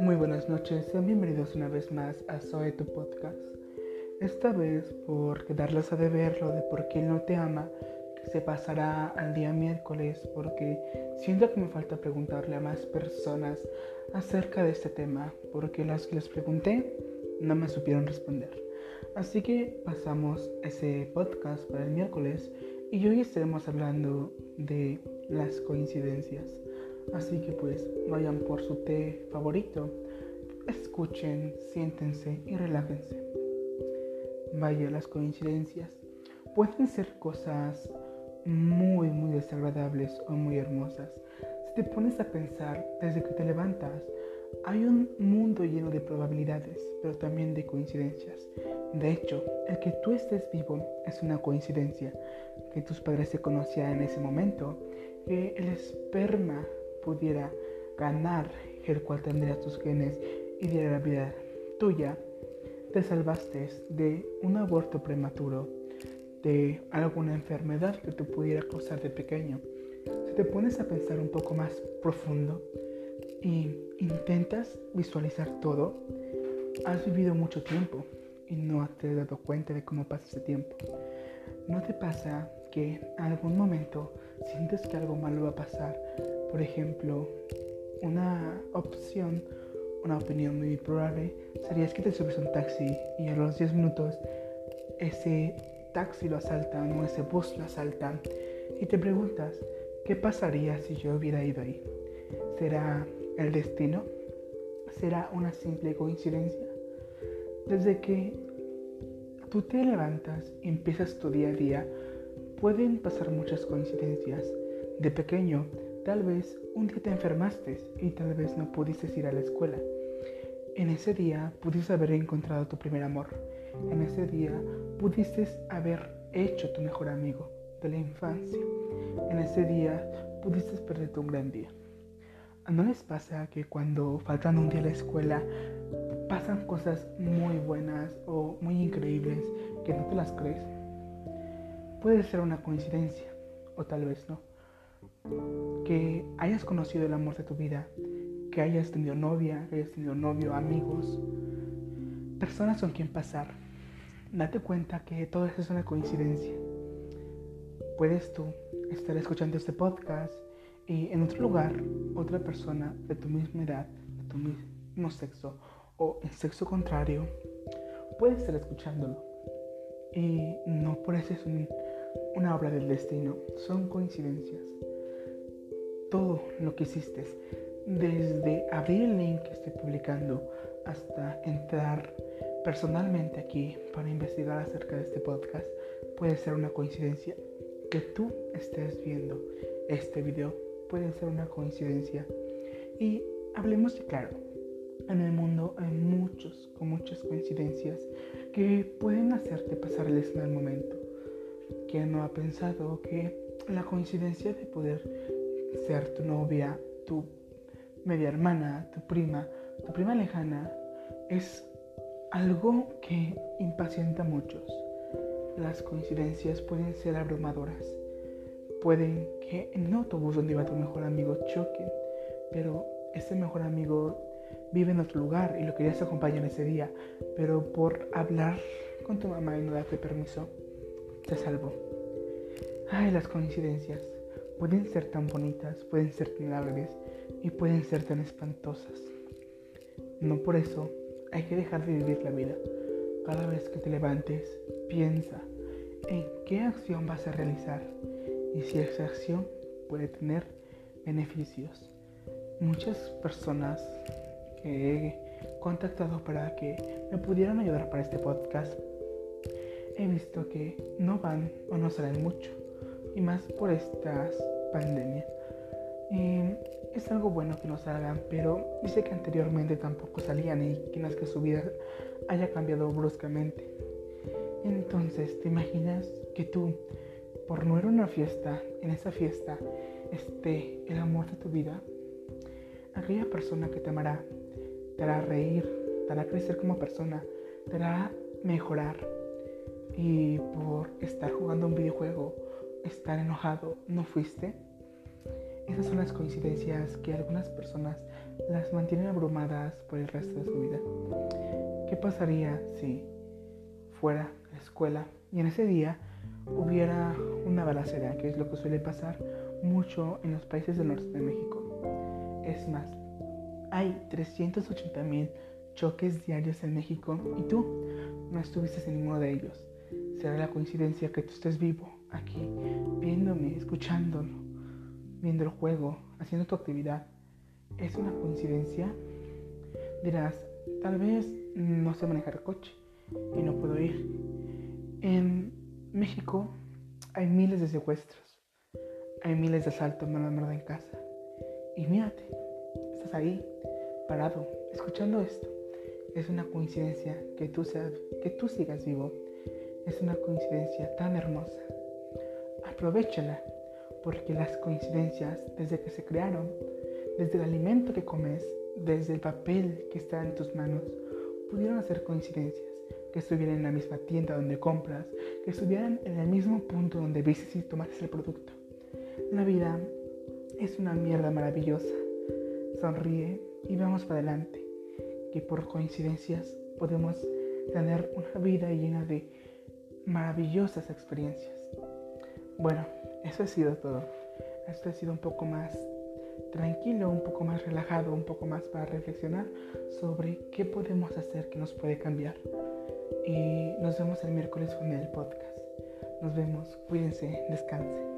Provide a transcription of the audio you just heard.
Muy buenas noches, sean bienvenidos una vez más a Soy tu podcast. Esta vez, por quedarles a deber lo de por qué no te ama, que se pasará al día miércoles, porque siento que me falta preguntarle a más personas acerca de este tema, porque las que les pregunté no me supieron responder. Así que pasamos ese podcast para el miércoles y hoy estaremos hablando de las coincidencias. Así que pues vayan por su té favorito, escuchen, siéntense y relájense. Vaya, las coincidencias pueden ser cosas muy, muy desagradables o muy hermosas. Si te pones a pensar desde que te levantas, hay un mundo lleno de probabilidades, pero también de coincidencias. De hecho, el que tú estés vivo es una coincidencia, que tus padres se conocían en ese momento, que el esperma pudiera ganar el cual tendría tus genes y diera la vida tuya, te salvaste de un aborto prematuro, de alguna enfermedad que te pudiera causar de pequeño. Si te pones a pensar un poco más profundo y intentas visualizar todo, has vivido mucho tiempo y no te has dado cuenta de cómo pasa ese tiempo. ¿No te pasa que en algún momento sientes que algo malo va a pasar? Por ejemplo, una opción, una opinión muy probable sería que te subes a un taxi y a los 10 minutos ese taxi lo asaltan o ese bus lo asaltan y te preguntas, ¿qué pasaría si yo hubiera ido ahí? ¿Será el destino? ¿Será una simple coincidencia? Desde que tú te levantas y empiezas tu día a día, pueden pasar muchas coincidencias. De pequeño, tal vez un día te enfermaste y tal vez no pudiste ir a la escuela. En ese día pudiste haber encontrado tu primer amor. En ese día pudiste haber hecho tu mejor amigo de la infancia. En ese día pudiste perderte un gran día. ¿No les pasa que cuando faltan un día a la escuela pasan cosas muy buenas o muy increíbles que no te las crees? Puede ser una coincidencia o tal vez no. Que hayas conocido el amor de tu vida, que hayas tenido novia, que hayas tenido novio, amigos, personas con quien pasar. Date cuenta que todo eso es una coincidencia. Puedes tú estar escuchando este podcast y en otro lugar otra persona de tu misma edad, de tu mismo sexo o el sexo contrario puede estar escuchándolo. Y no por eso es una obra del destino, son coincidencias. Todo lo que hiciste, desde abrir el link que estoy publicando hasta entrar personalmente aquí para investigar acerca de este podcast, puede ser una coincidencia. Que tú estés viendo este video puede ser una coincidencia. Y hablemos de claro, en el mundo hay muchos, con muchas coincidencias que pueden hacerte pasarles en el momento. ¿Quién no ha pensado que la coincidencia de poder ser tu novia, tu media hermana, tu prima, tu prima lejana, es algo que impacienta a muchos? Las coincidencias pueden ser abrumadoras. Pueden que en el autobús donde iba tu mejor amigo choquen, pero ese mejor amigo vive en otro lugar y lo querías acompañar ese día, pero por hablar con tu mamá y no darte permiso, te salvó. Ay, las coincidencias pueden ser tan bonitas, pueden ser tan alegres y pueden ser tan espantosas. No por eso hay que dejar de vivir la vida. Cada vez que te levantes, piensa en qué acción vas a realizar y si esa acción puede tener beneficios. Muchas personas que he contactado para que me pudieran ayudar para este podcast, he visto que no van o no salen mucho, y más por estas pandemias. Es algo bueno que no salgan, pero dice que anteriormente tampoco salían y que no que su vida haya cambiado bruscamente. Entonces, ¿te imaginas que tú por no ir a una fiesta, en esa fiesta esté el amor de tu vida, aquella persona que te amará, te hará reír, te hará crecer como persona, te hará mejorar. Y por estar jugando un videojuego, estar enojado, no fuiste. Esas son las coincidencias que algunas personas las mantienen abrumadas por el resto de su vida. ¿Qué pasaría si fuera la escuela y en ese día hubiera una balacera, que es lo que suele pasar mucho en los países del norte de México? Es más, hay 380 mil choques diarios en México y tú no estuviste en ninguno de ellos. Será la coincidencia que tú estés vivo aquí, viéndome, escuchándolo, viendo el juego, haciendo tu actividad. ¿Es una coincidencia? Dirás, tal vez no sé manejar coche y no puedo ir. En México hay miles de secuestros, hay miles de asaltos mano a mano en casa. Y mírate, estás ahí parado, escuchando esto. Es una coincidencia que tú, seas, que tú sigas vivo. Es una coincidencia tan hermosa. Aprovechala, porque las coincidencias, desde que se crearon, desde el alimento que comes, desde el papel que está en tus manos, pudieron hacer coincidencias. Que estuvieran en la misma tienda donde compras, que estuvieran en el mismo punto donde vistes y tomaste el producto. La vida es una mierda maravillosa. Sonríe y vamos para adelante, que por coincidencias podemos tener una vida llena de maravillosas experiencias. Bueno, eso ha sido todo. Esto ha sido un poco más tranquilo, un poco más relajado, un poco más para reflexionar sobre qué podemos hacer que nos puede cambiar. Y nos vemos el miércoles con el podcast. Nos vemos, cuídense, descansen.